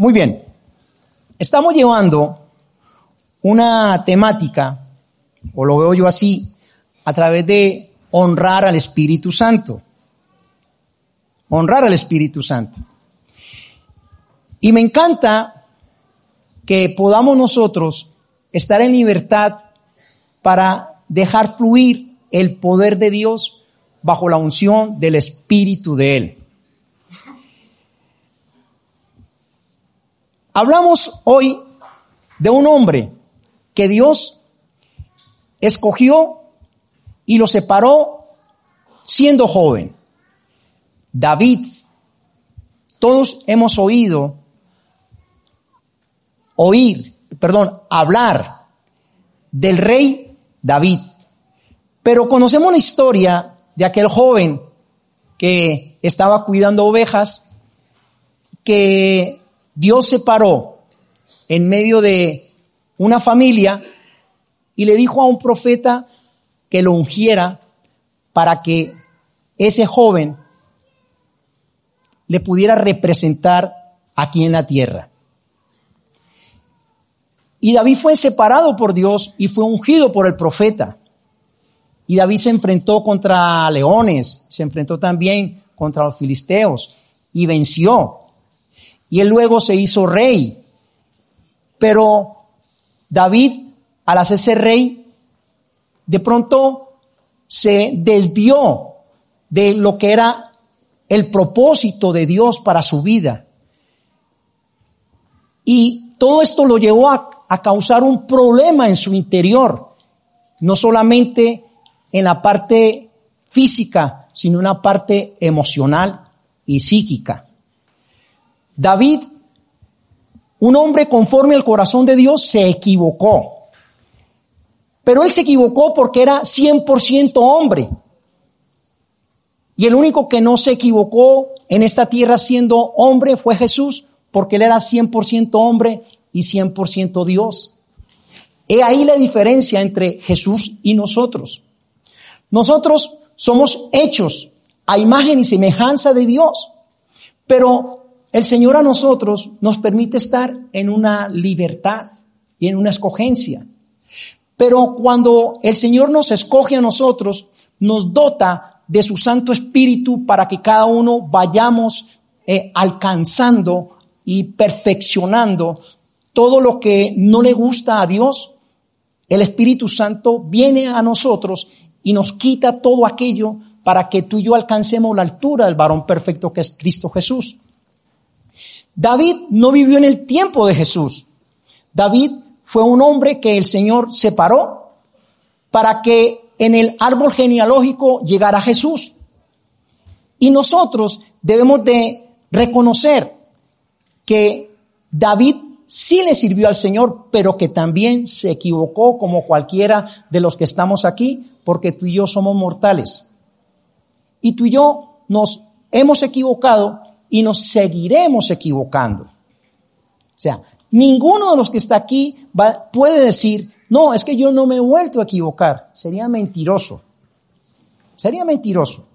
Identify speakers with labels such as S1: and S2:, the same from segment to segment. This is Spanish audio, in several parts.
S1: Muy bien. Estamos llevando una temática, o lo veo yo así, a través de honrar al Espíritu Santo. Honrar al Espíritu Santo. Y me encanta que podamos nosotros estar en libertad para dejar fluir el poder de Dios bajo la unción del Espíritu de Él. Hablamos hoy de un hombre que Dios escogió y lo separó siendo joven. David. Todos hemos oído, oír, perdón, hablar del rey David. Pero conocemos la historia de aquel joven que estaba cuidando ovejas, que Dios se paró en medio de una familia y le dijo a un profeta que lo ungiera para que ese joven le pudiera representar aquí en la tierra. Y David fue separado por Dios y fue ungido por el profeta. Y David se enfrentó contra leones, se enfrentó también contra los filisteos y venció y él luego se hizo rey. Pero David, al hacerse rey, de pronto se desvió de lo que era el propósito de Dios para su vida. Y todo esto lo llevó a, a causar un problema en su interior, no solamente en la parte física, sino en la parte emocional y psíquica. David, un hombre conforme al corazón de Dios, se equivocó. Pero él se equivocó porque era 100% hombre. Y el único que no se equivocó en esta tierra siendo hombre fue Jesús, porque él era 100% hombre y 100% Dios. He ahí la diferencia entre Jesús y nosotros. Nosotros somos hechos a imagen y semejanza de Dios, pero el Señor a nosotros nos permite estar en una libertad y en una escogencia. Pero cuando el Señor nos escoge a nosotros, nos dota de su Santo Espíritu para que cada uno vayamos eh, alcanzando y perfeccionando todo lo que no le gusta a Dios. El Espíritu Santo viene a nosotros y nos quita todo aquello para que tú y yo alcancemos la altura del varón perfecto que es Cristo Jesús. David no vivió en el tiempo de Jesús. David fue un hombre que el Señor separó para que en el árbol genealógico llegara Jesús. Y nosotros debemos de reconocer que David sí le sirvió al Señor, pero que también se equivocó como cualquiera de los que estamos aquí, porque tú y yo somos mortales. Y tú y yo nos hemos equivocado y nos seguiremos equivocando. O sea, ninguno de los que está aquí puede decir, no, es que yo no me he vuelto a equivocar. Sería mentiroso. Sería mentiroso.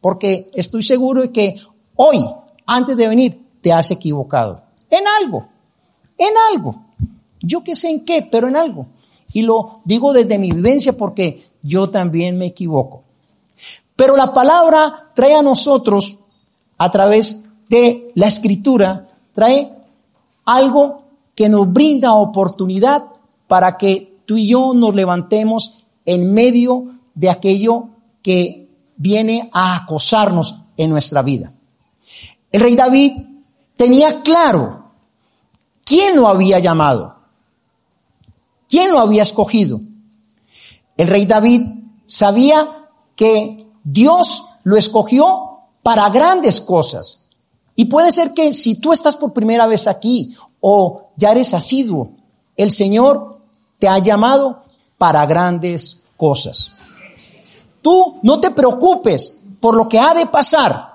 S1: Porque estoy seguro de que hoy, antes de venir, te has equivocado. En algo. En algo. Yo qué sé en qué, pero en algo. Y lo digo desde mi vivencia porque yo también me equivoco. Pero la palabra trae a nosotros a través de la escritura, trae algo que nos brinda oportunidad para que tú y yo nos levantemos en medio de aquello que viene a acosarnos en nuestra vida. El rey David tenía claro quién lo había llamado, quién lo había escogido. El rey David sabía que Dios lo escogió para grandes cosas. Y puede ser que si tú estás por primera vez aquí o ya eres asiduo, el Señor te ha llamado para grandes cosas. Tú no te preocupes por lo que ha de pasar.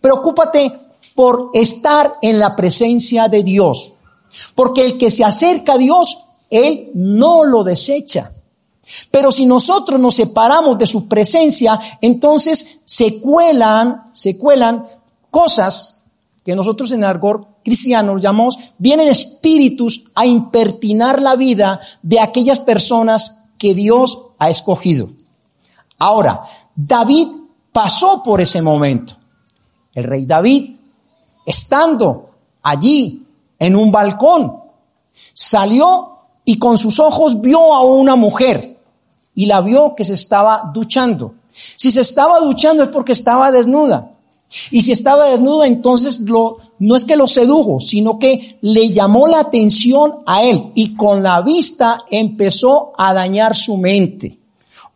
S1: Preocúpate por estar en la presencia de Dios. Porque el que se acerca a Dios, Él no lo desecha. Pero si nosotros nos separamos de su presencia, entonces se cuelan, se cuelan cosas que nosotros en argor cristiano llamamos, vienen espíritus a impertinar la vida de aquellas personas que Dios ha escogido. Ahora, David pasó por ese momento. El rey David, estando allí en un balcón, salió y con sus ojos vio a una mujer y la vio que se estaba duchando. Si se estaba duchando es porque estaba desnuda. Y si estaba desnuda, entonces lo, no es que lo sedujo, sino que le llamó la atención a él y con la vista empezó a dañar su mente.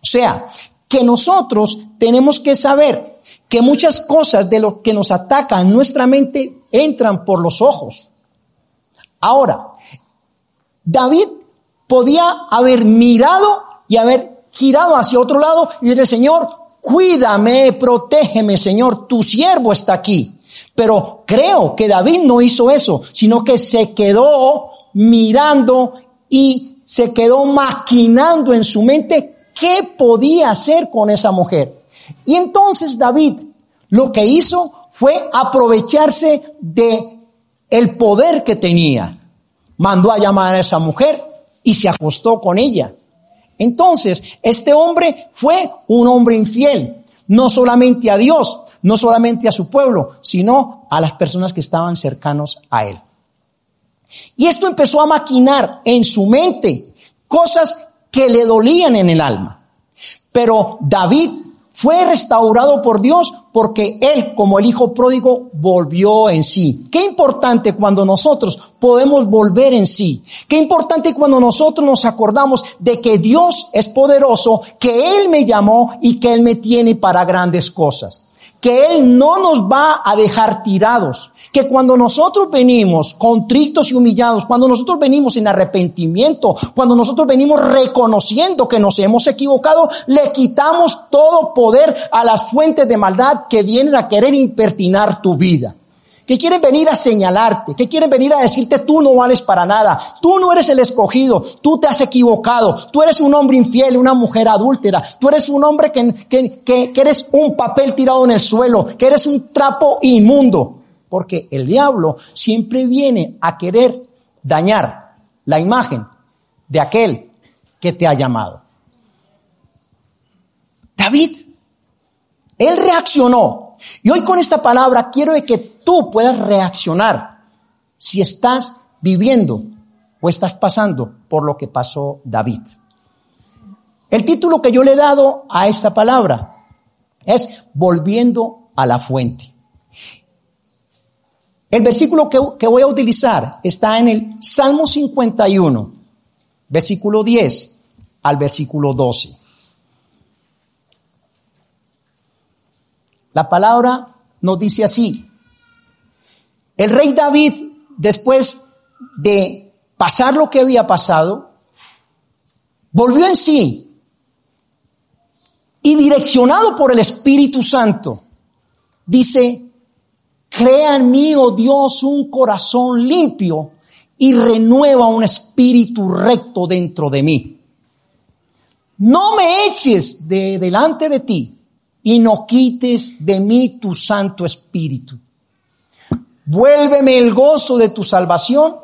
S1: O sea, que nosotros tenemos que saber que muchas cosas de lo que nos atacan nuestra mente entran por los ojos. Ahora, David podía haber mirado y haber girado hacia otro lado y decirle, Señor, cuídame, protégeme, Señor, tu siervo está aquí. Pero creo que David no hizo eso, sino que se quedó mirando y se quedó maquinando en su mente qué podía hacer con esa mujer. Y entonces David lo que hizo fue aprovecharse de el poder que tenía. Mandó a llamar a esa mujer y se acostó con ella. Entonces, este hombre fue un hombre infiel, no solamente a Dios, no solamente a su pueblo, sino a las personas que estaban cercanos a él. Y esto empezó a maquinar en su mente cosas que le dolían en el alma. Pero David fue restaurado por Dios porque él, como el hijo pródigo, volvió en sí. Qué importante cuando nosotros podemos volver en sí. Qué importante cuando nosotros nos acordamos de que Dios es poderoso, que Él me llamó y que Él me tiene para grandes cosas que Él no nos va a dejar tirados, que cuando nosotros venimos contritos y humillados, cuando nosotros venimos en arrepentimiento, cuando nosotros venimos reconociendo que nos hemos equivocado, le quitamos todo poder a las fuentes de maldad que vienen a querer impertinar tu vida que quieren venir a señalarte, que quieren venir a decirte tú no vales para nada, tú no eres el escogido, tú te has equivocado, tú eres un hombre infiel, una mujer adúltera, tú eres un hombre que, que, que, eres un papel tirado en el suelo, que eres un trapo inmundo, porque el diablo siempre viene a querer dañar la imagen de aquel que te ha llamado. David, él reaccionó y hoy con esta palabra quiero que tú puedas reaccionar si estás viviendo o estás pasando por lo que pasó David. El título que yo le he dado a esta palabra es Volviendo a la fuente. El versículo que, voy a utilizar está en el Salmo 51, versículo 10 al versículo 12. La palabra nos dice así. El rey David, después de pasar lo que había pasado, volvió en sí y direccionado por el Espíritu Santo, dice, crea en mí, oh Dios, un corazón limpio y renueva un espíritu recto dentro de mí. No me eches de delante de ti y no quites de mí tu Santo Espíritu. Vuélveme el gozo de tu salvación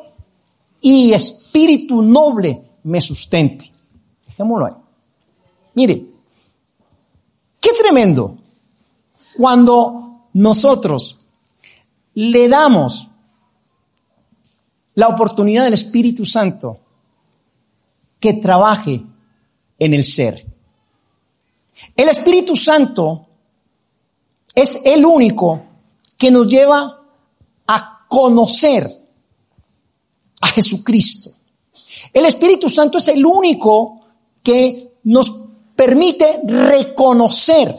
S1: y espíritu noble me sustente. Dejémoslo ahí. Mire, qué tremendo cuando nosotros le damos la oportunidad del Espíritu Santo que trabaje en el ser. El Espíritu Santo es el único que nos lleva a conocer a Jesucristo. El Espíritu Santo es el único que nos permite reconocer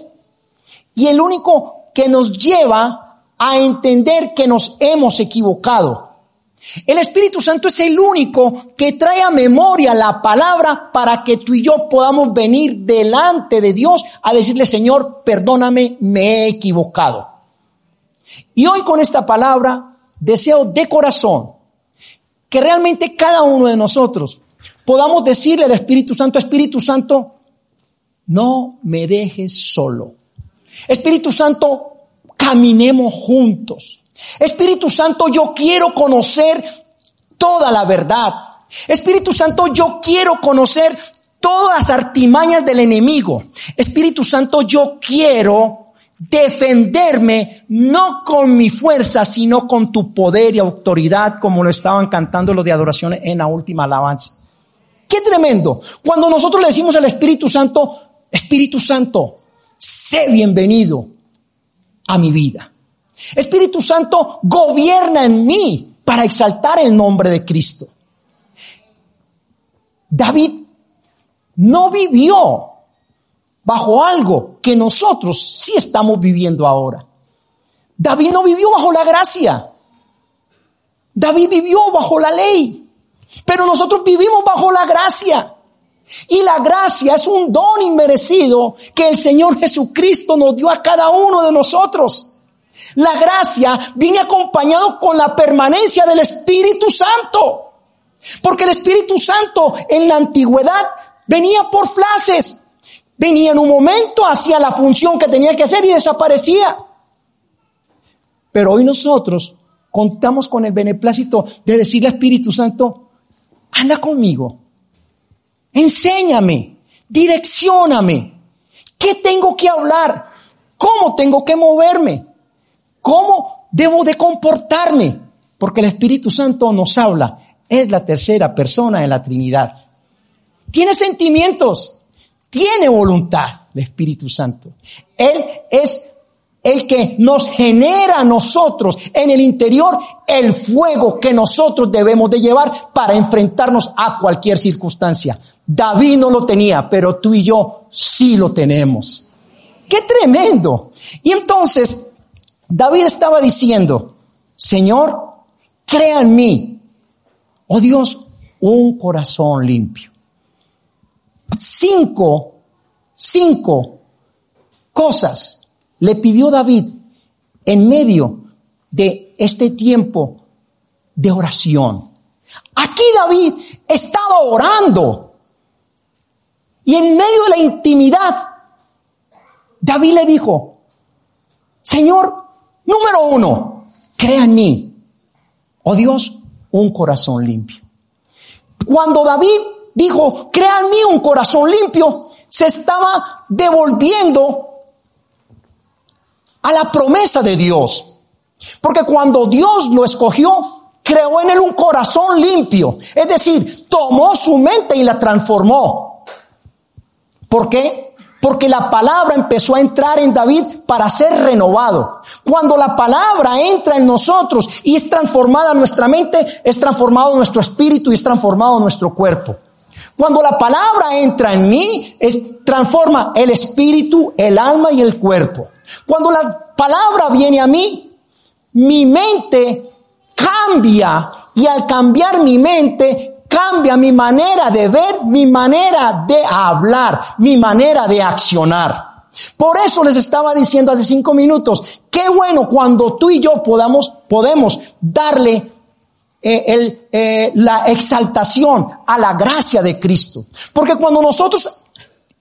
S1: y el único que nos lleva a entender que nos hemos equivocado. El Espíritu Santo es el único que trae a memoria la palabra para que tú y yo podamos venir delante de Dios a decirle, Señor, perdóname, me he equivocado. Y hoy con esta palabra deseo de corazón que realmente cada uno de nosotros podamos decirle al Espíritu Santo, Espíritu Santo, no me dejes solo. Espíritu Santo, caminemos juntos. Espíritu Santo, yo quiero conocer toda la verdad. Espíritu Santo, yo quiero conocer todas las artimañas del enemigo. Espíritu Santo, yo quiero defenderme no con mi fuerza, sino con tu poder y autoridad, como lo estaban cantando los de adoración en la última alabanza. Qué tremendo. Cuando nosotros le decimos al Espíritu Santo, Espíritu Santo, sé bienvenido a mi vida. Espíritu Santo, gobierna en mí para exaltar el nombre de Cristo. David no vivió bajo algo que nosotros sí estamos viviendo ahora. David no vivió bajo la gracia. David vivió bajo la ley. Pero nosotros vivimos bajo la gracia. Y la gracia es un don inmerecido que el Señor Jesucristo nos dio a cada uno de nosotros. La gracia viene acompañado con la permanencia del Espíritu Santo. Porque el Espíritu Santo en la antigüedad venía por flases. Venía en un momento, hacía la función que tenía que hacer y desaparecía. Pero hoy nosotros contamos con el beneplácito de decirle al Espíritu Santo, anda conmigo, enséñame, direccioname, ¿qué tengo que hablar? ¿Cómo tengo que moverme? ¿Cómo debo de comportarme? Porque el Espíritu Santo nos habla, es la tercera persona de la Trinidad. Tiene sentimientos, tiene voluntad el Espíritu Santo. Él es el que nos genera a nosotros en el interior el fuego que nosotros debemos de llevar para enfrentarnos a cualquier circunstancia. David no lo tenía, pero tú y yo sí lo tenemos. ¡Qué tremendo! Y entonces David estaba diciendo, Señor, crea en mí, oh Dios, un corazón limpio cinco, cinco cosas le pidió David en medio de este tiempo de oración. Aquí David estaba orando y en medio de la intimidad, David le dijo, Señor, número uno, crea en mí, oh Dios, un corazón limpio. Cuando David dijo, crea en mí un corazón limpio, se estaba devolviendo a la promesa de Dios. Porque cuando Dios lo escogió, creó en él un corazón limpio. Es decir, tomó su mente y la transformó. ¿Por qué? Porque la palabra empezó a entrar en David para ser renovado. Cuando la palabra entra en nosotros y es transformada nuestra mente, es transformado nuestro espíritu y es transformado nuestro cuerpo. Cuando la palabra entra en mí, es, transforma el espíritu, el alma y el cuerpo. Cuando la palabra viene a mí, mi mente cambia y al cambiar mi mente, cambia mi manera de ver, mi manera de hablar, mi manera de accionar. Por eso les estaba diciendo hace cinco minutos, qué bueno cuando tú y yo podamos, podemos darle eh, el, eh, la exaltación a la gracia de Cristo. Porque cuando nosotros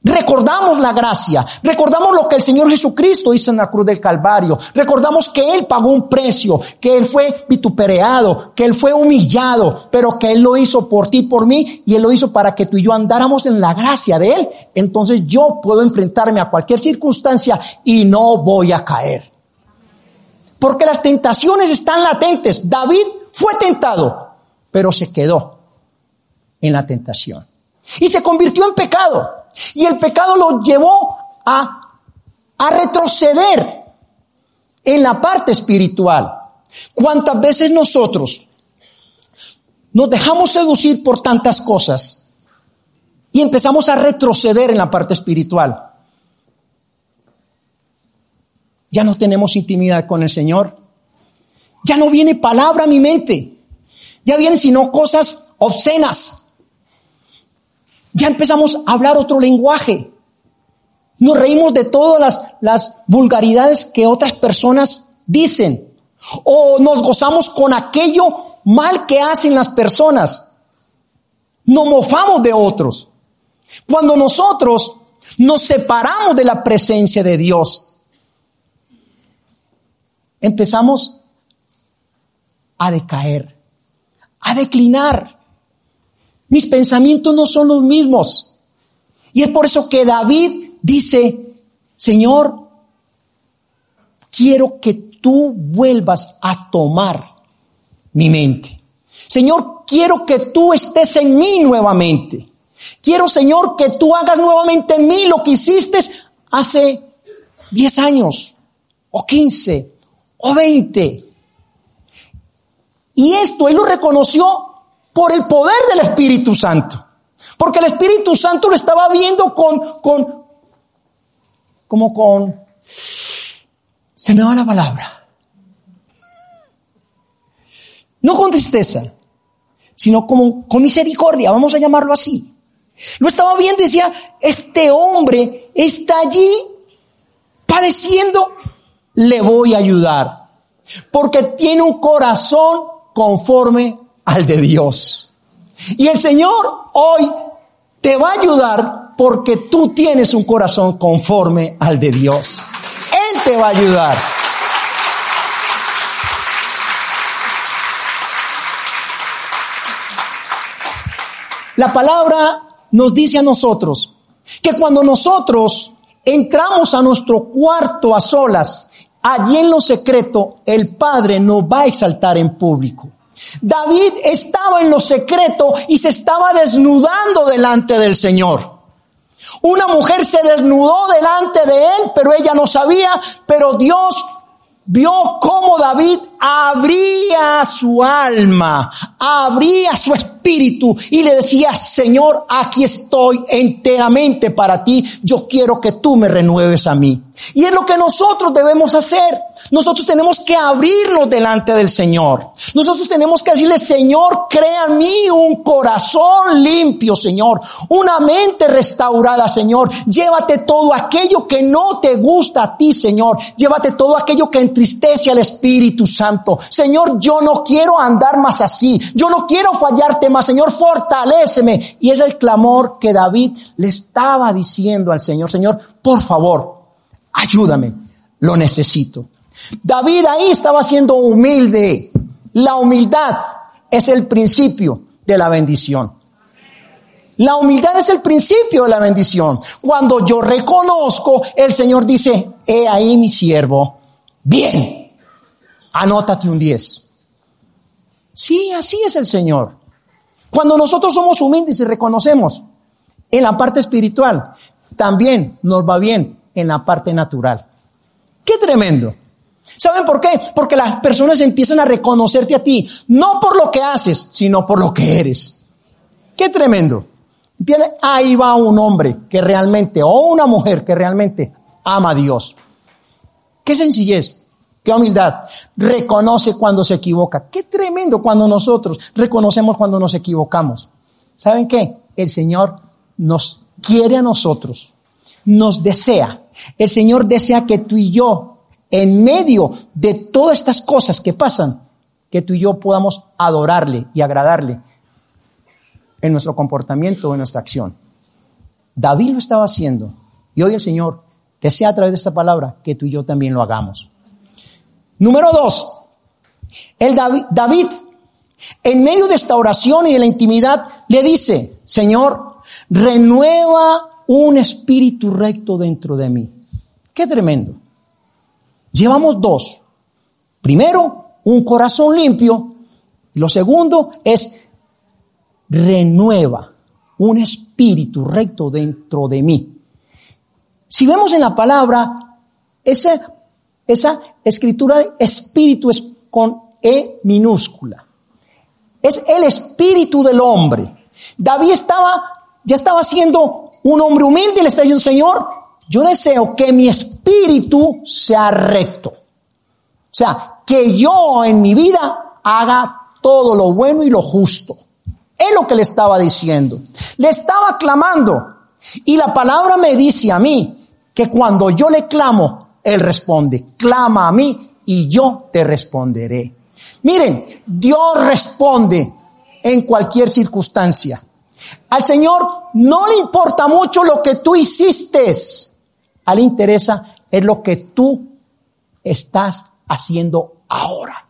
S1: recordamos la gracia, recordamos lo que el Señor Jesucristo hizo en la cruz del Calvario, recordamos que Él pagó un precio, que Él fue vituperado, que Él fue humillado, pero que Él lo hizo por ti, por mí, y Él lo hizo para que tú y yo andáramos en la gracia de Él. Entonces yo puedo enfrentarme a cualquier circunstancia y no voy a caer. Porque las tentaciones están latentes. David fue tentado, pero se quedó en la tentación. Y se convirtió en pecado. Y el pecado lo llevó a, retroceder en la parte espiritual. ¿Cuántas veces nosotros nos dejamos seducir por tantas cosas y empezamos a retroceder en la parte espiritual? ya no tenemos intimidad con el Señor. Ya no viene palabra a mi mente. Ya vienen sino cosas obscenas. Ya empezamos a hablar otro lenguaje. Nos reímos de todas las, vulgaridades que otras personas dicen. O nos gozamos con aquello mal que hacen las personas. Nos mofamos de otros. Cuando nosotros nos separamos de la presencia de Dios, empezamos a decaer, a declinar. Mis pensamientos no son los mismos. Y es por eso que David dice, Señor, quiero que tú vuelvas a tomar mi mente. Señor, quiero que tú estés en mí nuevamente. Quiero, Señor, que tú hagas nuevamente en mí lo que hiciste hace 10 años, o 15, o 20. Y esto él lo reconoció por el poder del Espíritu Santo. Porque el Espíritu Santo lo estaba viendo con, con, como con, se me va la palabra. No con tristeza, sino como con misericordia, vamos a llamarlo así. Lo estaba viendo y decía, este hombre está allí padeciendo, le voy a ayudar. Porque tiene un corazón conforme al de Dios. Y el Señor hoy te va a ayudar porque tú tienes un corazón conforme al de Dios. Él te va a ayudar. La palabra nos dice a nosotros que cuando nosotros entramos a nuestro cuarto a solas, allí en lo secreto, el Padre nos va a exaltar en público. David estaba en lo secreto y se estaba desnudando delante del Señor. Una mujer se desnudó delante de él, pero ella no sabía, pero Dios vio cómo David abría su alma, abría su espíritu y le decía, Señor, aquí estoy enteramente para ti, yo quiero que tú me renueves a mí. Y es lo que nosotros debemos hacer. Nosotros tenemos que abrirnos delante del Señor. Nosotros tenemos que decirle, Señor, crea en mí un corazón limpio, Señor. Una mente restaurada, Señor. Llévate todo aquello que no te gusta a ti, Señor. Llévate todo aquello que entristece al Espíritu Santo. Señor, yo no quiero andar más así. Yo no quiero fallarte más. Señor, fortaléceme. Y es el clamor que David le estaba diciendo al Señor. Señor, por favor, ayúdame. Lo necesito. David ahí estaba siendo humilde. La humildad es el principio de la bendición. La humildad es el principio de la bendición. Cuando yo reconozco, el Señor dice, he ahí mi siervo. Bien, anótate un 10. Sí, así es el Señor. Cuando nosotros somos humildes y reconocemos en la parte espiritual, también nos va bien en la parte natural. Qué tremendo. ¿Saben por qué? Porque las personas empiezan a reconocerte a ti, no por lo que haces, sino por lo que eres. Qué tremendo. Ahí va un hombre que realmente, o una mujer que realmente ama a Dios. Qué sencillez, qué humildad. Reconoce cuando se equivoca. Qué tremendo cuando nosotros reconocemos cuando nos equivocamos. ¿Saben qué? El Señor nos quiere a nosotros, nos desea. El Señor desea que tú y yo en medio de todas estas cosas que pasan, que tú y yo podamos adorarle y agradarle en nuestro comportamiento en nuestra acción. David lo estaba haciendo y hoy el Señor desea a través de esta palabra que tú y yo también lo hagamos. Número dos, el David, David en medio de esta oración y de la intimidad le dice, Señor, renueva un espíritu recto dentro de mí. Qué tremendo. Llevamos dos. Primero, un corazón limpio. Y lo segundo es renueva un espíritu recto dentro de mí. Si vemos en la palabra, esa, esa escritura espíritu es con E minúscula. Es el espíritu del hombre. David estaba, ya estaba siendo un hombre humilde y le está diciendo, Señor, yo deseo que mi espíritu sea recto. O sea, que yo en mi vida haga todo lo bueno y lo justo. Es lo que le estaba diciendo. Le estaba clamando. Y la palabra me dice a mí que cuando yo le clamo, Él responde. Clama a mí y yo te responderé. Miren, Dios responde en cualquier circunstancia. Al Señor no le importa mucho lo que tú hiciste. A interesa es lo que tú estás haciendo ahora.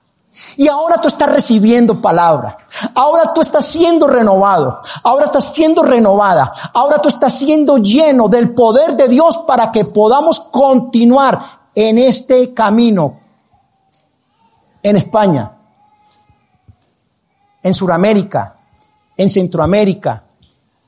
S1: Y ahora tú estás recibiendo palabra. Ahora tú estás siendo renovado. Ahora estás siendo renovada. Ahora tú estás siendo lleno del poder de Dios para que podamos continuar en este camino. En España, en Sudamérica, en Centroamérica,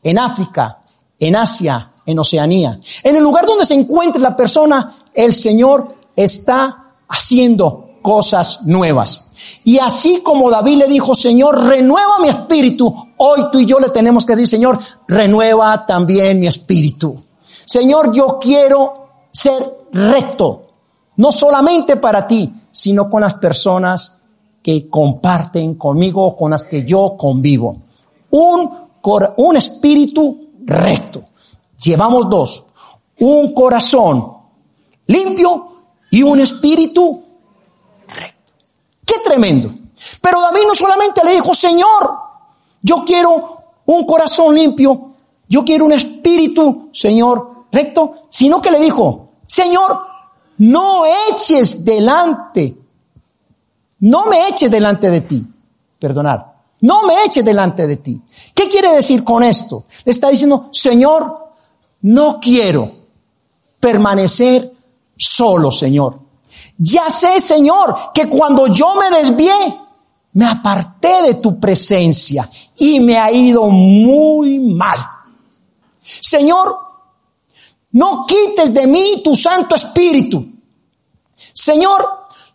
S1: en África, en Asia, en Oceanía. En el lugar donde se encuentre la persona, el Señor está haciendo cosas nuevas. Y así como David le dijo, Señor, renueva mi espíritu, hoy tú y yo le tenemos que decir, Señor, renueva también mi espíritu. Señor, yo quiero ser recto, no solamente para ti, sino con las personas que comparten conmigo con las que yo convivo. Un espíritu recto. Llevamos dos. Un corazón limpio y un espíritu Qué tremendo. Pero David no solamente le dijo, Señor, yo quiero un corazón limpio, yo quiero un espíritu, Señor, recto, sino que le dijo, Señor, no eches delante, no me eches delante de ti, perdonar, no me eches delante de ti. ¿Qué quiere decir con esto? Le está diciendo, Señor, no quiero permanecer solo, Señor. Ya sé, Señor, que cuando yo me desvié, me aparté de tu presencia y me ha ido muy mal. Señor, no quites de mí tu Santo Espíritu. Señor,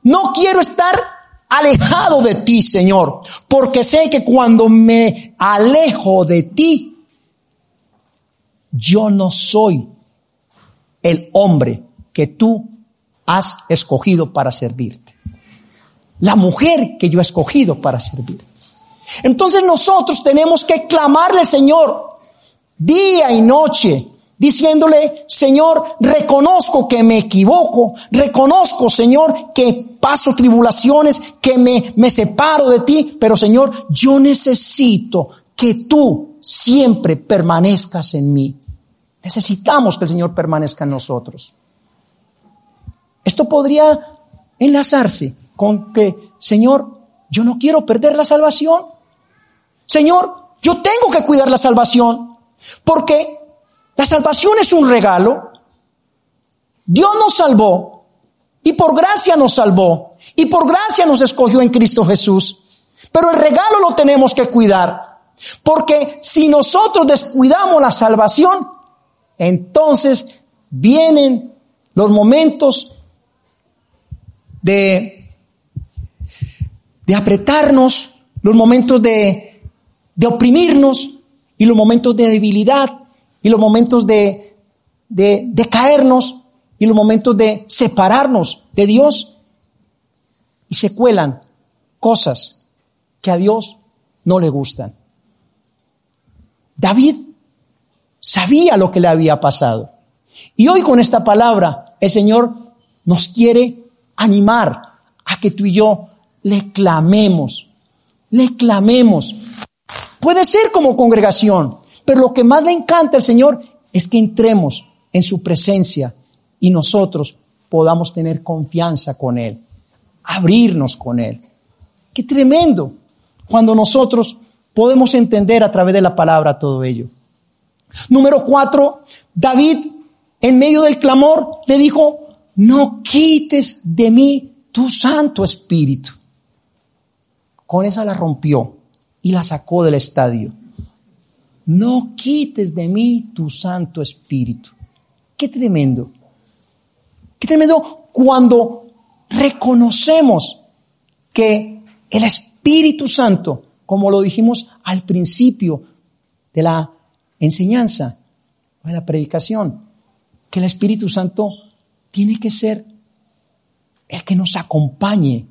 S1: no quiero estar alejado de ti, Señor, porque sé que cuando me alejo de ti, yo no soy el hombre que tú has escogido para servirte. La mujer que yo he escogido para servir. Entonces nosotros tenemos que clamarle, Señor, día y noche, diciéndole, Señor, reconozco que me equivoco, reconozco, Señor, que paso tribulaciones, que me, me separo de ti, pero Señor, yo necesito que tú siempre permanezcas en mí. Necesitamos que el Señor permanezca en nosotros. Esto podría enlazarse con que, Señor, yo no quiero perder la salvación. Señor, yo tengo que cuidar la salvación porque la salvación es un regalo. Dios nos salvó y por gracia nos salvó y por gracia nos escogió en Cristo Jesús. Pero el regalo lo tenemos que cuidar porque si nosotros descuidamos la salvación, entonces vienen los momentos de, de apretarnos, los momentos de, de oprimirnos y los momentos de debilidad y los momentos de, de, de caernos y los momentos de separarnos de Dios y se cuelan cosas que a Dios no le gustan. David sabía lo que le había pasado. Y hoy con esta palabra el Señor nos quiere animar a que tú y yo le clamemos, le clamemos. Puede ser como congregación, pero lo que más le encanta al Señor es que entremos en su presencia y nosotros podamos tener confianza con Él, abrirnos con Él. Qué tremendo cuando nosotros podemos entender a través de la palabra todo ello. Número cuatro, David en medio del clamor le dijo, no quites de mí tu Santo Espíritu. Con esa la rompió y la sacó del estadio. No quites de mí tu Santo Espíritu. Qué tremendo. Qué tremendo cuando reconocemos que el Espíritu Santo, como lo dijimos al principio de la enseñanza, de la predicación, que el Espíritu Santo tiene que ser el que nos acompañe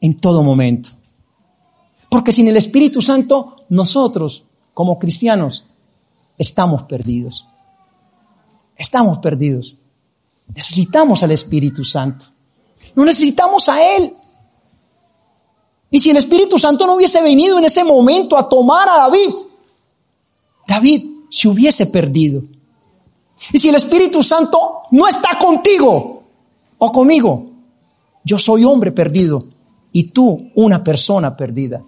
S1: en todo momento. Porque sin el Espíritu Santo, nosotros, como cristianos, estamos perdidos. Estamos perdidos. Necesitamos al Espíritu Santo. No necesitamos a Él. Y si el Espíritu Santo no hubiese venido en ese momento a tomar a David, David se hubiese perdido. Y si el Espíritu Santo no está contigo o conmigo, yo soy hombre perdido y tú una persona perdida.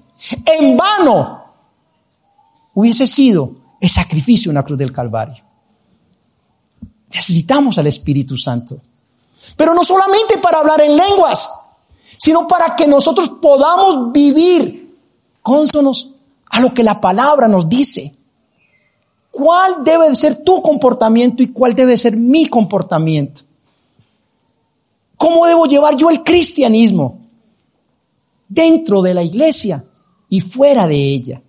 S1: En vano hubiese sido el sacrificio en la cruz del Calvario. Necesitamos al Espíritu Santo. Pero no solamente para hablar en lenguas, sino para que nosotros podamos vivir cónsonos a lo que la palabra nos dice. ¿Cuál debe de ser tu comportamiento y cuál debe ser mi comportamiento? ¿Cómo debo llevar yo el cristianismo dentro de la iglesia y fuera de ella?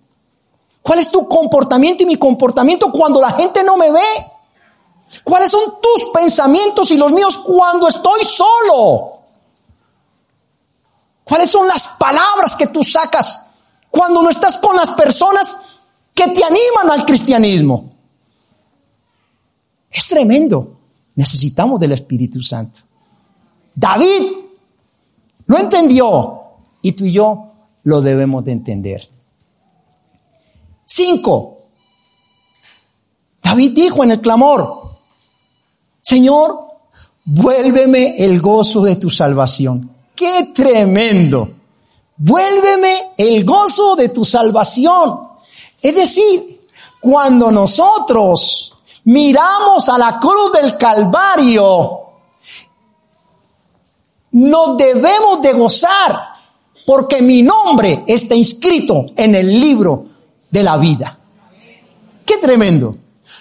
S1: ¿Cuál es tu comportamiento y mi comportamiento cuando la gente no me ve? ¿Cuáles son tus pensamientos y los míos cuando estoy solo? ¿Cuáles son las palabras que tú sacas cuando no estás con las personas que te animan al cristianismo? Es tremendo. Necesitamos del Espíritu Santo. David lo entendió y tú y yo lo debemos de entender. Cinco. David dijo en el clamor, Señor, vuélveme el gozo de tu salvación. ¡Qué tremendo! Vuélveme el gozo de tu salvación. Es decir, cuando nosotros miramos a la cruz del Calvario, nos debemos de gozar porque mi nombre está inscrito en el libro de la vida. Qué tremendo.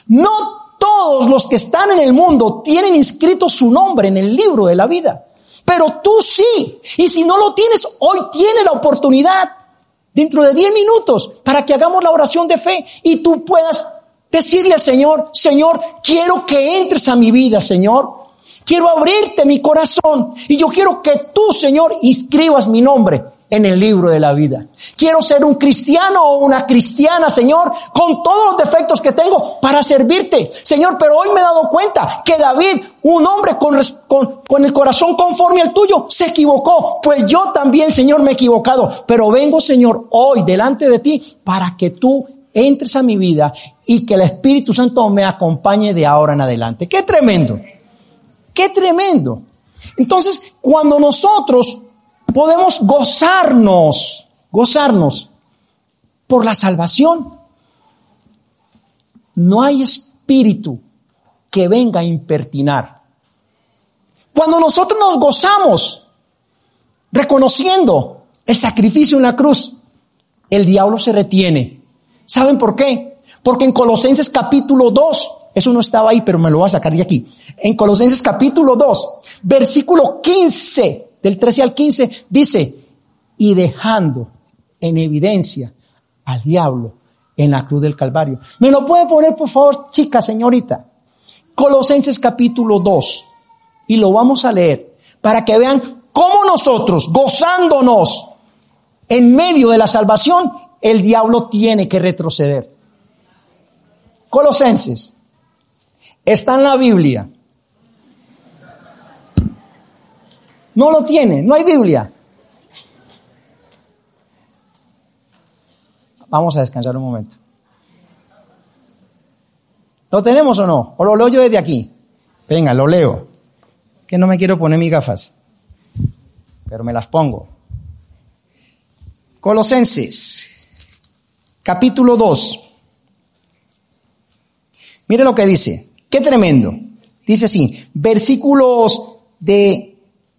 S1: No todos los que están en el mundo tienen inscrito su nombre en el libro de la vida. Pero tú sí. Y si no lo tienes, hoy tiene la oportunidad, dentro de 10 minutos, para que hagamos la oración de fe y tú puedas decirle al Señor, Señor, quiero que entres a mi vida, Señor. Quiero abrirte mi corazón y yo quiero que tú, Señor, inscribas mi nombre en el libro de la vida. Quiero ser un cristiano o una cristiana, Señor, con todos los defectos que tengo para servirte. Señor, pero hoy me he dado cuenta que David, un hombre con, el corazón conforme al tuyo, se equivocó. Pues yo también, Señor, me he equivocado. Pero vengo, Señor, hoy delante de ti para que tú entres a mi vida y que el Espíritu Santo me acompañe de ahora en adelante. Qué tremendo. Qué tremendo. Entonces, cuando nosotros podemos gozarnos, gozarnos por la salvación. No hay espíritu que venga a impertinar. Cuando nosotros nos gozamos reconociendo el sacrificio en la cruz, el diablo se retiene. ¿Saben por qué? Porque en Colosenses capítulo 2, eso no estaba ahí, pero me lo voy a sacar de aquí. En Colosenses capítulo 2, versículo 15, del 13 al 15, dice, y dejando en evidencia al diablo en la cruz del Calvario. ¿Me lo puede poner, por favor, chica, señorita? Colosenses capítulo 2. Y lo vamos a leer para que vean cómo nosotros, gozándonos en medio de la salvación, el diablo tiene que retroceder. Colosenses. Está en la Biblia. No lo tiene, no hay Biblia. Vamos a descansar un momento. ¿Lo tenemos o no? ¿O lo leo yo desde aquí? Venga, lo leo. Que no me quiero poner mis gafas. Pero me las pongo. Colosenses, capítulo 2. Mire lo que dice. Qué tremendo. Dice así, versículos de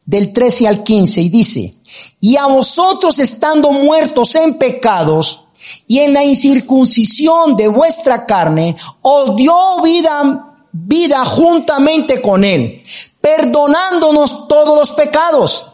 S1: del 13 al 15 y dice, y a vosotros estando muertos en pecados y en la incircuncisión de vuestra carne, os dio vida, vida juntamente con él, perdonándonos todos los pecados.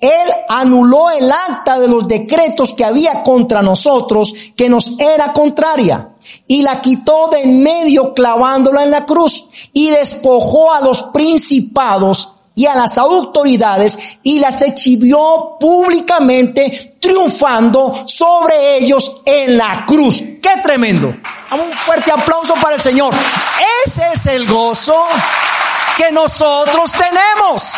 S1: Él anuló el acta de los decretos que había contra nosotros, que nos era contraria y la quitó de en medio clavándola en la cruz y despojó a los principados y a las autoridades y las exhibió públicamente triunfando sobre ellos en la cruz. ¡Qué tremendo! Un fuerte aplauso para el Señor. Ese es el gozo que nosotros tenemos.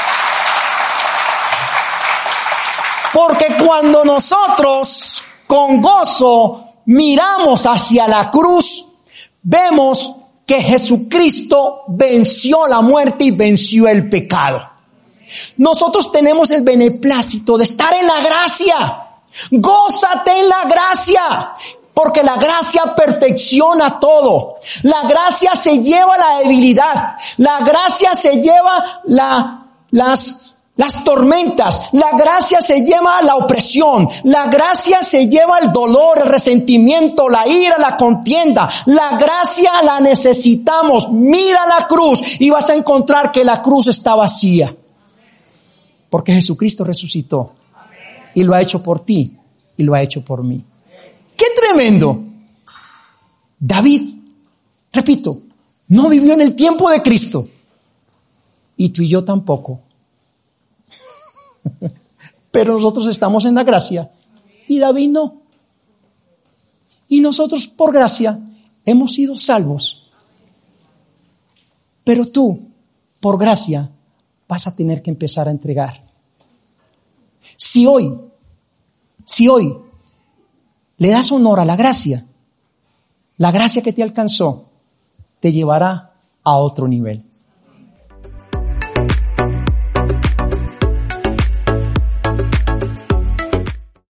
S1: Porque cuando nosotros con gozo miramos hacia la cruz, vemos que Jesucristo venció la muerte y venció el pecado. Nosotros tenemos el beneplácito de estar en la gracia. Gózate en la gracia. Porque la gracia perfecciona todo. La gracia se lleva la debilidad. La gracia se lleva la, las, las tormentas. La gracia se lleva la opresión. La gracia se lleva el dolor, el resentimiento, la ira, la contienda. La gracia la necesitamos. Mira la cruz y vas a encontrar que la cruz está vacía. Porque Jesucristo resucitó. Y lo ha hecho por ti y lo ha hecho por mí. ¡Qué tremendo! David, repito, no vivió en el tiempo de Cristo. Y tú y yo tampoco. Pero nosotros estamos en la gracia y David no. Y nosotros por gracia hemos sido salvos. Pero tú, por gracia, vas a tener que empezar a entregar. Si hoy, si hoy le das honor a la gracia, la gracia que te alcanzó te llevará a otro nivel.